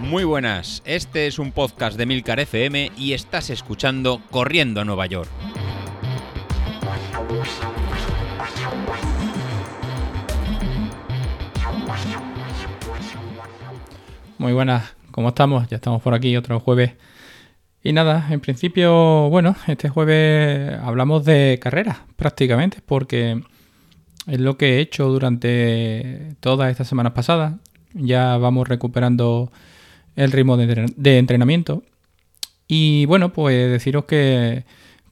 Muy buenas, este es un podcast de Milcar FM y estás escuchando Corriendo a Nueva York. Muy buenas, ¿cómo estamos? Ya estamos por aquí otro jueves. Y nada, en principio, bueno, este jueves hablamos de carreras prácticamente, porque es lo que he hecho durante todas estas semanas pasadas. Ya vamos recuperando el ritmo de, entrenamiento. Y bueno, pues deciros que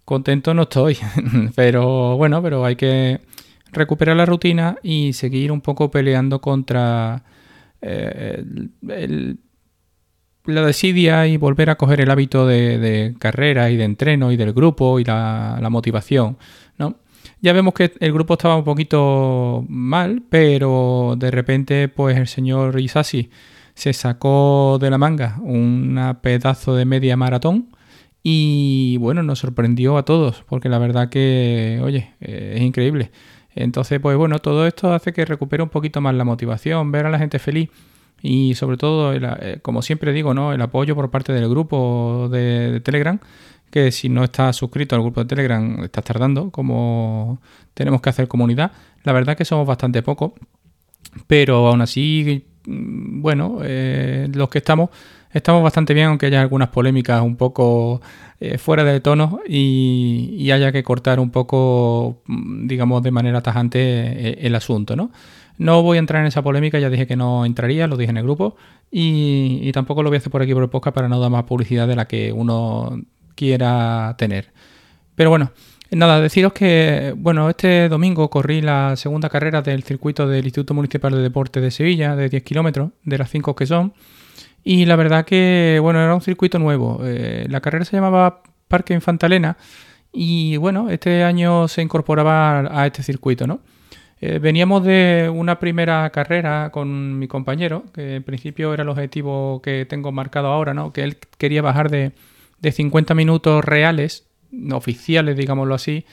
contento no estoy, pero bueno, pero hay que recuperar la rutina y seguir un poco peleando contra eh, la desidia y volver a coger el hábito de, carrera y de entreno y del grupo y la, la, motivación, ¿no? Ya vemos que el grupo estaba un poquito mal, pero de repente pues el señor Isasi se sacó de la manga un pedazo de media maratón y bueno, nos sorprendió a todos, porque la verdad que, oye, es increíble. Entonces, pues bueno, todo esto hace que recupere un poquito más la motivación, ver a la gente feliz y sobre todo, eh, como siempre digo, ¿no? el apoyo por parte del grupo de, Telegram, que si no estás suscrito al grupo de Telegram estás tardando, como tenemos que hacer comunidad. La verdad que somos bastante pocos, pero aún así Mm, bueno, eh, los que estamos, estamos bastante bien, aunque haya algunas polémicas un poco eh, fuera de tono y, haya que cortar un poco, mm, digamos, de manera tajante eh, el asunto, ¿no? No voy a entrar en esa polémica, ya dije que no entraría, lo dije en el grupo, y, tampoco lo voy a hacer por aquí por el podcast para no dar más publicidad de la que uno quiera tener. Pero bueno, Nada, deciros que, bueno, este domingo corrí la segunda carrera del circuito del Instituto Municipal de Deporte de Sevilla, de 10 kilómetros, de las 5 que son. Y la verdad que, bueno, era un circuito nuevo. Eh, la carrera se llamaba Parque Infantalena y, bueno, este año se incorporaba a este circuito, ¿no? Eh, veníamos de una primera carrera con mi compañero, que en principio era el objetivo que tengo marcado ahora, ¿no? Que él quería bajar de, de 50 minutos reales oficiales, digámoslo así,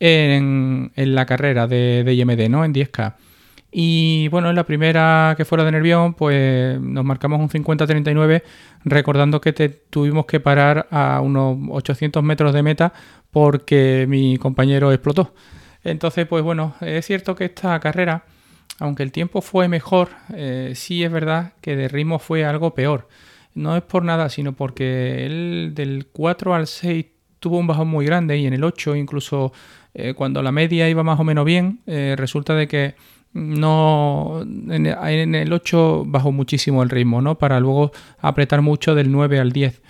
en, la carrera de, de, IMD, ¿no? En 10K. Y bueno, en la primera que fuera de Nervión, pues nos marcamos un 50-39, recordando que tuvimos que parar a unos 800 metros de meta porque mi compañero explotó. Entonces, pues bueno, es cierto que esta carrera, aunque el tiempo fue mejor, eh, sí es verdad que de ritmo fue algo peor. No es por nada, sino porque él del 4 al 6 tuvo un bajón muy grande y en el 8 incluso eh, cuando la media iba más o menos bien, eh, resulta de que no en, el 8 bajó muchísimo el ritmo, ¿no? Para luego apretar mucho del 9 al 10.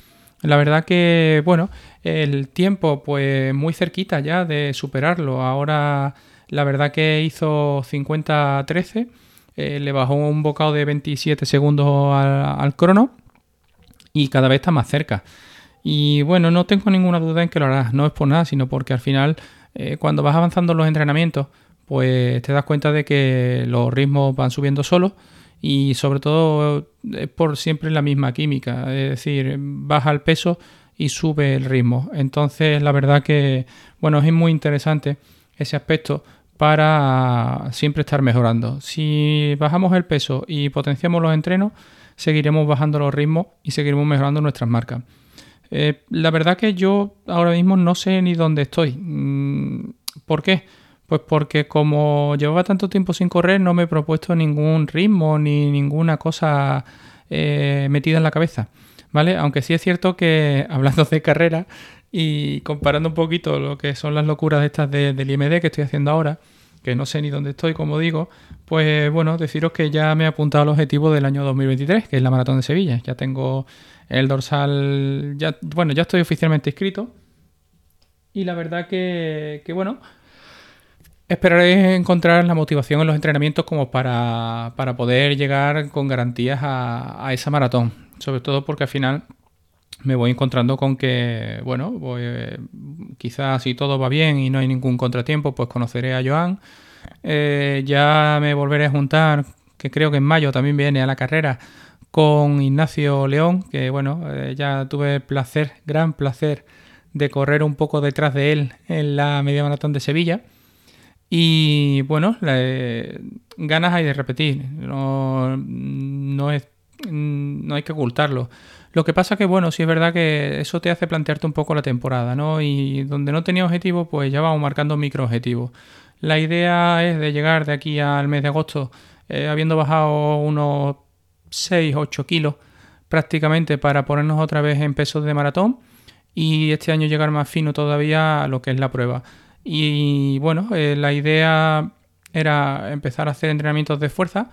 La verdad que, bueno, el tiempo pues muy cerquita ya de superarlo. Ahora la verdad que hizo 50-13, eh, le bajó un bocado de 27 segundos al, al crono y cada vez está más cerca. Y bueno, no tengo ninguna duda en que lo harás, no es por nada, sino porque al final eh, cuando vas avanzando los entrenamientos, pues te das cuenta de que los ritmos van subiendo solos y sobre todo es por siempre la misma química, es decir, baja el peso y sube el ritmo. Entonces la verdad que, bueno, es muy interesante ese aspecto para siempre estar mejorando. Si bajamos el peso y potenciamos los entrenos, seguiremos bajando los ritmos y seguiremos mejorando nuestras marcas. Eh, la verdad que yo ahora mismo no sé ni dónde estoy. Mm, ¿Por qué? Pues porque como llevaba tanto tiempo sin correr no me he propuesto ningún ritmo ni ninguna cosa eh, metida en la cabeza. ¿Vale? Aunque sí es cierto que hablando de carrera y comparando un poquito lo que son las locuras estas del IMD que estoy haciendo ahora, que no sé ni dónde estoy, como digo, pues bueno, deciros que ya me he apuntado al objetivo del año 2023, que es la maratón de Sevilla. Ya tengo el dorsal, bueno, ya estoy oficialmente inscrito. Y la verdad que, bueno, esperaré encontrar la motivación en los entrenamientos como para, para poder llegar con garantías a, esa maratón. Sobre todo porque al final me voy encontrando con que, bueno, voy, quizás si todo va bien y no hay ningún contratiempo, pues conoceré a Joan. Eh, ya me volveré a juntar, que creo que en mayo también viene a la carrera con Ignacio León, que bueno, eh, ya tuve placer, gran placer de correr un poco detrás de él en la media maratón de Sevilla. Y bueno, ganas hay de repetir, no, no, es, no hay que ocultarlo. Lo que pasa que, bueno, sí es verdad que eso te hace plantearte un poco la temporada, ¿no? Y donde no tenía objetivo, pues ya vamos marcando micro objetivos. La idea es de llegar de aquí al mes de agosto eh, habiendo bajado unos 6, 8 kilos prácticamente para ponernos otra vez en pesos de maratón y este año llegar más fino todavía a lo que es la prueba. Y bueno, eh, la idea era empezar a hacer entrenamientos de fuerza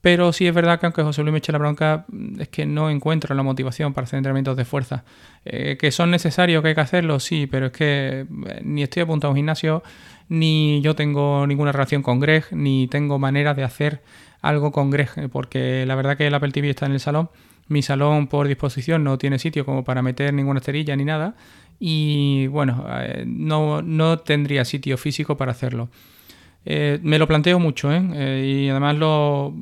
pero sí es verdad que aunque José Luis me eche la bronca, es que no encuentro la motivación para hacer entrenamientos de fuerza. Eh, que son necesarios, que hay que hacerlo, sí, pero es que eh, ni estoy apuntado a un gimnasio, ni yo tengo ninguna relación con Greg, ni tengo manera de hacer algo con Greg, eh, porque la verdad que el Apple TV está en el salón. Mi salón por disposición no tiene sitio como para meter ninguna esterilla ni nada. Y bueno, no, no tendría sitio físico para hacerlo. Eh, me lo planteo mucho, ¿eh? ¿eh? y además lo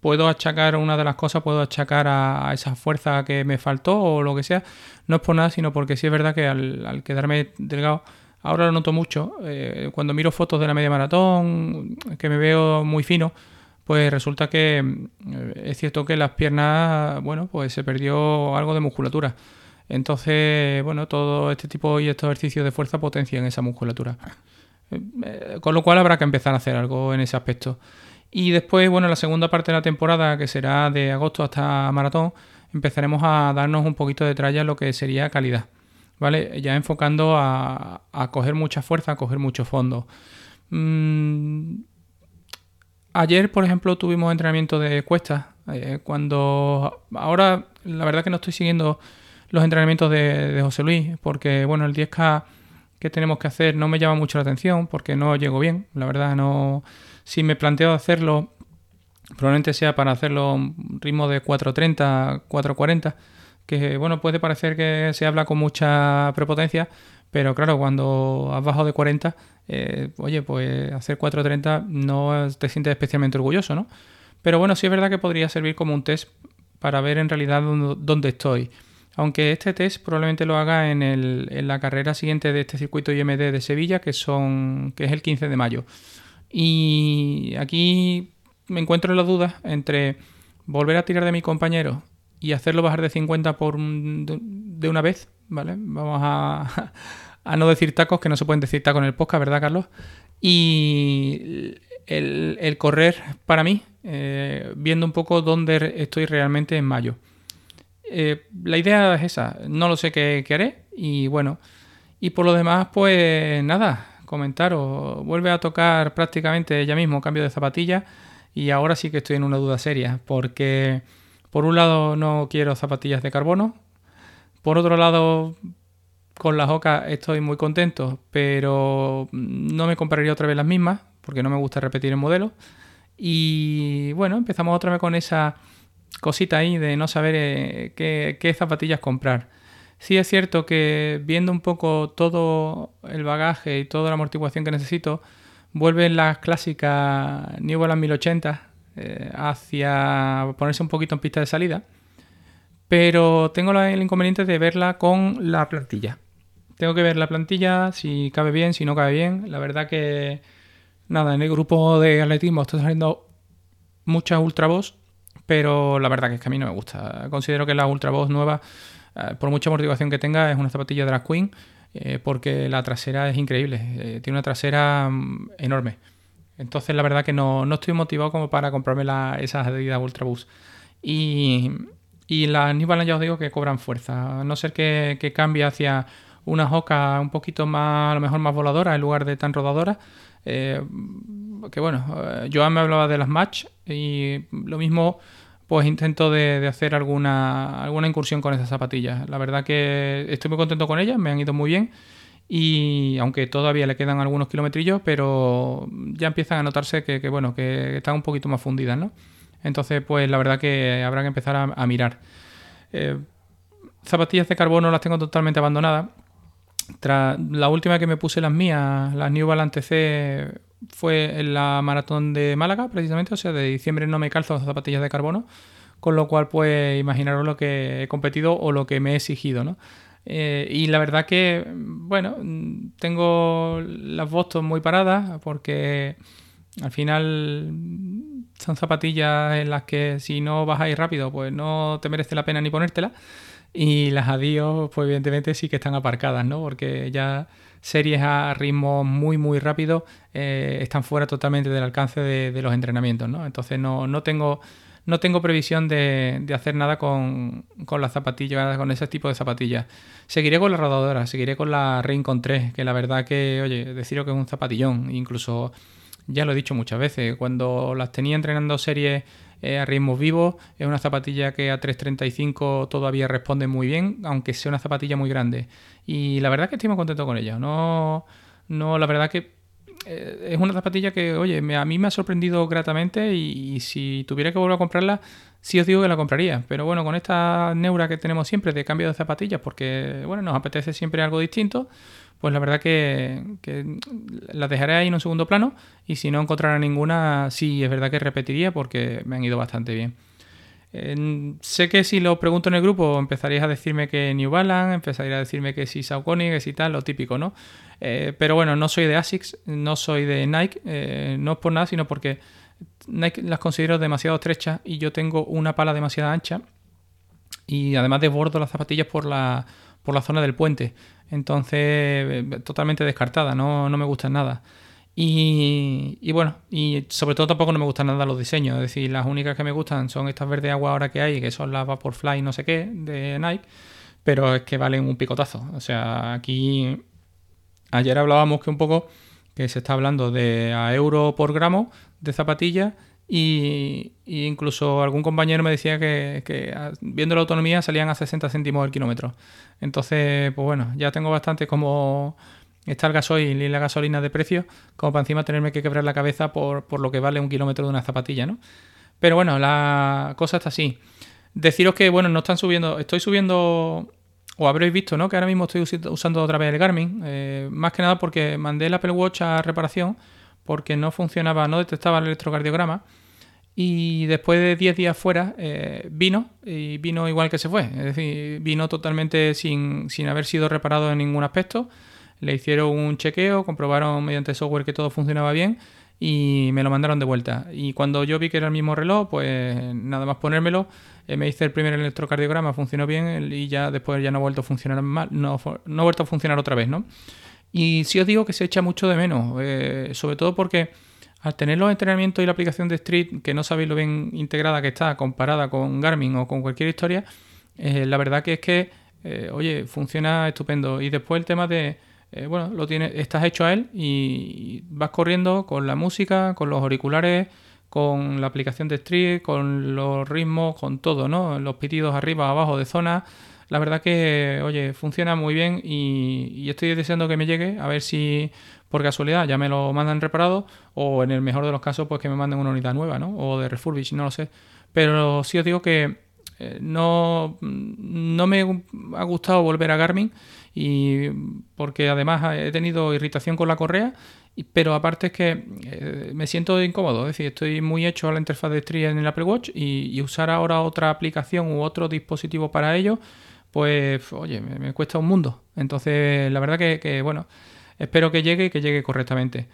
puedo achacar, una de las cosas puedo achacar a, esa fuerza que me faltó o lo que sea. No es por nada, sino porque sí es verdad que al, quedarme delgado, ahora lo noto mucho. Eh, cuando miro fotos de la media maratón, que me veo muy fino, pues resulta que es cierto que las piernas, bueno, pues se perdió algo de musculatura. Entonces, bueno, todo este tipo y estos ejercicios de fuerza potencian esa musculatura. Eh, con lo cual habrá que empezar a hacer algo en ese aspecto. Y después, bueno, la segunda parte de la temporada, que será de agosto hasta maratón, empezaremos a darnos un poquito de tralla lo que sería calidad. ¿Vale? Ya enfocando a, coger mucha fuerza, a coger mucho fondo. Mm, ayer, por ejemplo, tuvimos entrenamiento de cuestas. Eh, cuando. Ahora, la verdad que no estoy siguiendo los entrenamientos de, de José Luis, porque, bueno, el 10K que tenemos que hacer no me llama mucho la atención porque no llego bien. La verdad, no. Si me planteo hacerlo, probablemente sea para hacerlo un ritmo de 4.30, 4.40, que bueno, puede parecer que se habla con mucha prepotencia, pero claro, cuando has bajado de 40, eh, oye, pues hacer 4.30 no te sientes especialmente orgulloso, ¿no? Pero bueno, sí es verdad que podría servir como un test para ver en realidad dónde estoy. Aunque este test probablemente lo haga en, el, en la carrera siguiente de este circuito IMD de Sevilla, que, son, que es el 15 de mayo. Y aquí me encuentro en la duda entre volver a tirar de mi compañero y hacerlo bajar de 50 por de una vez, ¿vale? Vamos a, no decir tacos, que no se pueden decir tacos en el podcast, ¿verdad, Carlos? Y el, el correr para mí, eh, viendo un poco dónde estoy realmente en mayo. Eh, la idea es esa, no lo sé qué, haré y bueno, y por lo demás pues nada, comentaros, vuelve a tocar prácticamente ya mismo cambio de zapatilla y ahora sí que estoy en una duda seria porque por un lado no quiero zapatillas de carbono, por otro lado con las OCA estoy muy contento, pero no me compraría otra vez las mismas porque no me gusta repetir el modelo. Y bueno, empezamos otra vez con esa cosita ahí de no saber eh, qué, zapatillas comprar. Sí es cierto que viendo un poco todo el bagaje y toda la amortiguación que necesito, vuelven las clásicas New Balance 1080 eh, hacia ponerse un poquito en pista de salida. Pero tengo el inconveniente de verla con la plantilla. Tengo que ver la plantilla, si cabe bien, si no cabe bien. La verdad que, nada, en el grupo de atletismo está saliendo mucha Ultra pero la verdad que es que a mí no me gusta. Considero que la Ultra Boss nueva, eh, por mucha motivación que tenga, es una zapatilla Drag Queen, eh, porque la trasera es increíble, eh, tiene una trasera mm, enorme. Entonces la verdad que no, estoy motivado como para comprarme esas Adidas Ultra Boost. Y, y las New ya os digo que cobran fuerza, a no ser que, que cambie hacia una hoca un poquito más, a lo mejor más voladora en lugar de tan rodadora. Que bueno, Joan me hablaba de las Match y lo mismo pues intento de, hacer alguna, alguna incursión con esas zapatillas. La verdad que estoy muy contento con ellas, me han ido muy bien. Y aunque todavía le quedan algunos kilometrillos, pero ya empiezan a notarse que, bueno, que están un poquito más fundidas, ¿no? Entonces, pues la verdad que habrá que empezar a, mirar. Eh, zapatillas de carbono las tengo totalmente abandonadas. Tras la última que me puse las mías, las New Balance C, fue en la maratón de Málaga, precisamente, o sea, de diciembre no me calzo zapatillas de carbono, con lo cual, pues, imaginaros lo que he competido o lo que me he exigido, ¿no? Eh, y la verdad que, bueno, tengo las Boston muy paradas porque al final son zapatillas en las que si no vas a ir rápido, pues no te merece la pena ni ponértela. Y las adiós, pues evidentemente sí que están aparcadas, ¿no? Porque ya series a ritmo muy, muy rápido eh, están fuera totalmente del alcance de, los entrenamientos, ¿no? Entonces no, no tengo no tengo previsión de, hacer nada con, con, las zapatillas, con ese tipo de zapatillas. Seguiré con la rodadora, seguiré con la Rincon 3, que la verdad que, oye, deciros que es un zapatillón. Incluso, ya lo he dicho muchas veces, cuando las tenía entrenando series eh, a ritmos vivos, es una zapatilla que a 3.35 todavía responde muy bien, aunque sea una zapatilla muy grande. Y la verdad que estoy muy contento con ella. No, no la verdad que eh, es una zapatilla que, oye, a mí me ha sorprendido gratamente y, si tuviera que volver a comprarla, sí os digo que la compraría. Pero bueno, con esta neura que tenemos siempre de cambio de zapatillas, porque, bueno, nos apetece siempre algo distinto, pues la verdad que, que las dejaré ahí en un segundo plano y si no encontrara ninguna, sí es verdad que repetiría porque me han ido bastante bien sé que si lo pregunto en el grupo empezaríais a decirme que New Balance, empezaríais a decirme que si Saucony, que si tal, lo típico, ¿no? Eh, pero bueno, no soy de ASICS, no soy de Nike, eh, no es por nada, sino porque Nike las considero demasiado estrechas y yo tengo una pala demasiado ancha y además desbordo las zapatillas por la, por la zona del puente. Entonces, eh, totalmente descartada, no, no me gustan nada. Y, bueno, y sobre todo tampoco no me gustan nada los diseños. Es decir, las únicas que me gustan son estas verde agua ahora que hay, que son las Vaporfly no sé qué de Nike, pero es que valen un picotazo. O sea, aquí ayer hablábamos que un poco que se está hablando de a euro por gramo de zapatillas y, incluso algún compañero me decía que, viendo la autonomía salían a 60 céntimos el kilómetro. Entonces, pues bueno, ya tengo bastante como está el gasoil y la gasolina de precio, como para encima tenerme que quebrar la cabeza por, lo que vale un kilómetro de una zapatilla, ¿no? Pero bueno, la cosa está así. Deciros que, bueno, no están subiendo, estoy subiendo, o habréis visto, ¿no? Que ahora mismo estoy usando otra vez el Garmin, eh, más que nada porque mandé el Apple Watch a reparación porque no funcionaba, no detectaba el electrocardiograma. Y después de 10 días fuera, eh, vino y vino igual que se fue. Es decir, vino totalmente sin, sin haber sido reparado en ningún aspecto le hicieron un chequeo, comprobaron mediante software que todo funcionaba bien y me lo mandaron de vuelta. Y cuando yo vi que era el mismo reloj, pues nada más ponérmelo, eh, me hice el primer electrocardiograma, funcionó bien y ya después ya no ha vuelto a funcionar mal, no, ha vuelto a funcionar otra vez, ¿no? Y sí os digo que se echa mucho de menos, eh, sobre todo porque al tener los entrenamientos y la aplicación de Street, que no sabéis lo bien integrada que está comparada con Garmin o con cualquier historia, eh, la verdad que es que, oye, funciona estupendo. Y después el tema de eh, bueno, lo tienes, estás hecho a él y vas corriendo con la música, con los auriculares, con la aplicación de Street, con los ritmos, con todo, ¿no? Los pitidos arriba, abajo de zona. La verdad que, oye, funciona muy bien y, estoy deseando que me llegue, a ver si por casualidad ya me lo mandan reparado o en el mejor de los casos pues que me manden una unidad nueva, ¿no? O de refurbish, no lo sé. Pero sí os digo que eh, no, no me ha gustado volver a Garmin y porque además he tenido irritación con la correa, pero aparte es que eh, me siento incómodo, es decir, estoy muy hecho a la interfaz de Street en el Apple Watch y, usar ahora otra aplicación u otro dispositivo para ello, pues oye, me, cuesta un mundo. Entonces, la verdad que, bueno, espero que llegue y que llegue correctamente.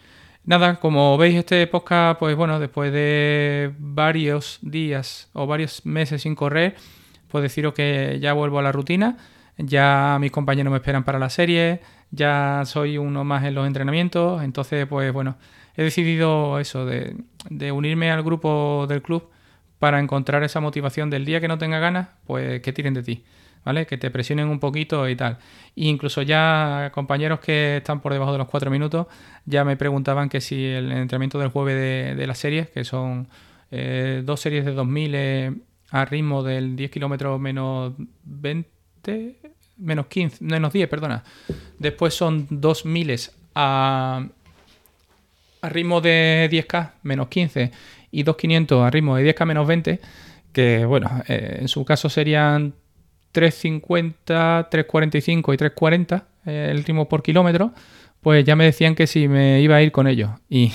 Nada, como veis este podcast, pues bueno, después de varios días o varios meses sin correr, pues deciros que ya vuelvo a la rutina ya mis compañeros me esperan para la serie, ya soy uno más en los entrenamientos, entonces pues bueno, he decidido eso, de, unirme al grupo del club para encontrar esa motivación del día que no tenga ganas, pues que tiren de ti, ¿vale? Que te presionen un poquito y tal. E incluso ya compañeros que están por debajo de los cuatro minutos ya me preguntaban que si el entrenamiento del jueves de, de las series, que son eh, dos series de 2000 eh, a ritmo del 10 kilómetros menos 20 menos 15, menos 10, perdona. Después son 2 miles a, a ritmo de 10K, menos 15, y 2500 a ritmo de 10K, menos 20, que bueno, eh, en su caso serían 350, 345 y 340 eh, el ritmo por kilómetro, pues ya me decían que si me iba a ir con ellos. Y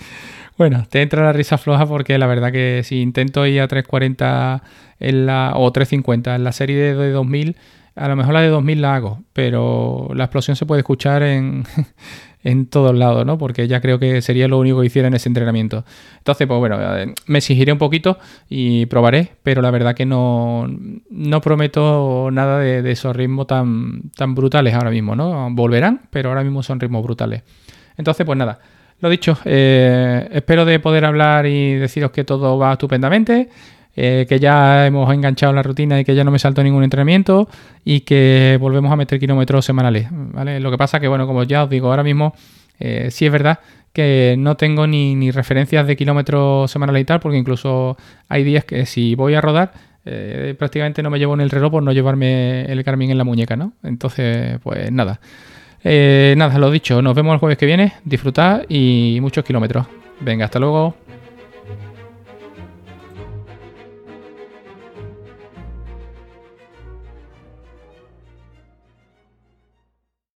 bueno, te entra la risa floja porque la verdad que si intento ir a 340 en la, o 350 en la serie de 2000 a lo mejor la de 2000 la hago, pero la explosión se puede escuchar en, en todos lados, ¿no? Porque ya creo que sería lo único que hiciera en ese entrenamiento. Entonces, pues bueno, me exigiré un poquito y probaré, pero la verdad que no, no prometo nada de, esos ritmos tan, tan brutales ahora mismo, ¿no? Volverán, pero ahora mismo son ritmos brutales. Entonces, pues nada. Lo dicho, eh, espero de poder hablar y deciros que todo va estupendamente. Eh, que ya hemos enganchado la rutina y que ya no me salto ningún entrenamiento y que volvemos a meter kilómetros semanales. ¿vale? Lo que pasa que, bueno, como ya os digo, ahora mismo eh, sí es verdad que no tengo ni, referencias de kilómetros semanales y tal, porque incluso hay días que si voy a rodar, prácticamente no me llevo en el reloj por no llevarme el Garmin en la muñeca, ¿no? Entonces, pues nada. Nada, lo dicho, nos vemos el jueves que viene, disfrutad y muchos kilómetros. Venga, hasta luego.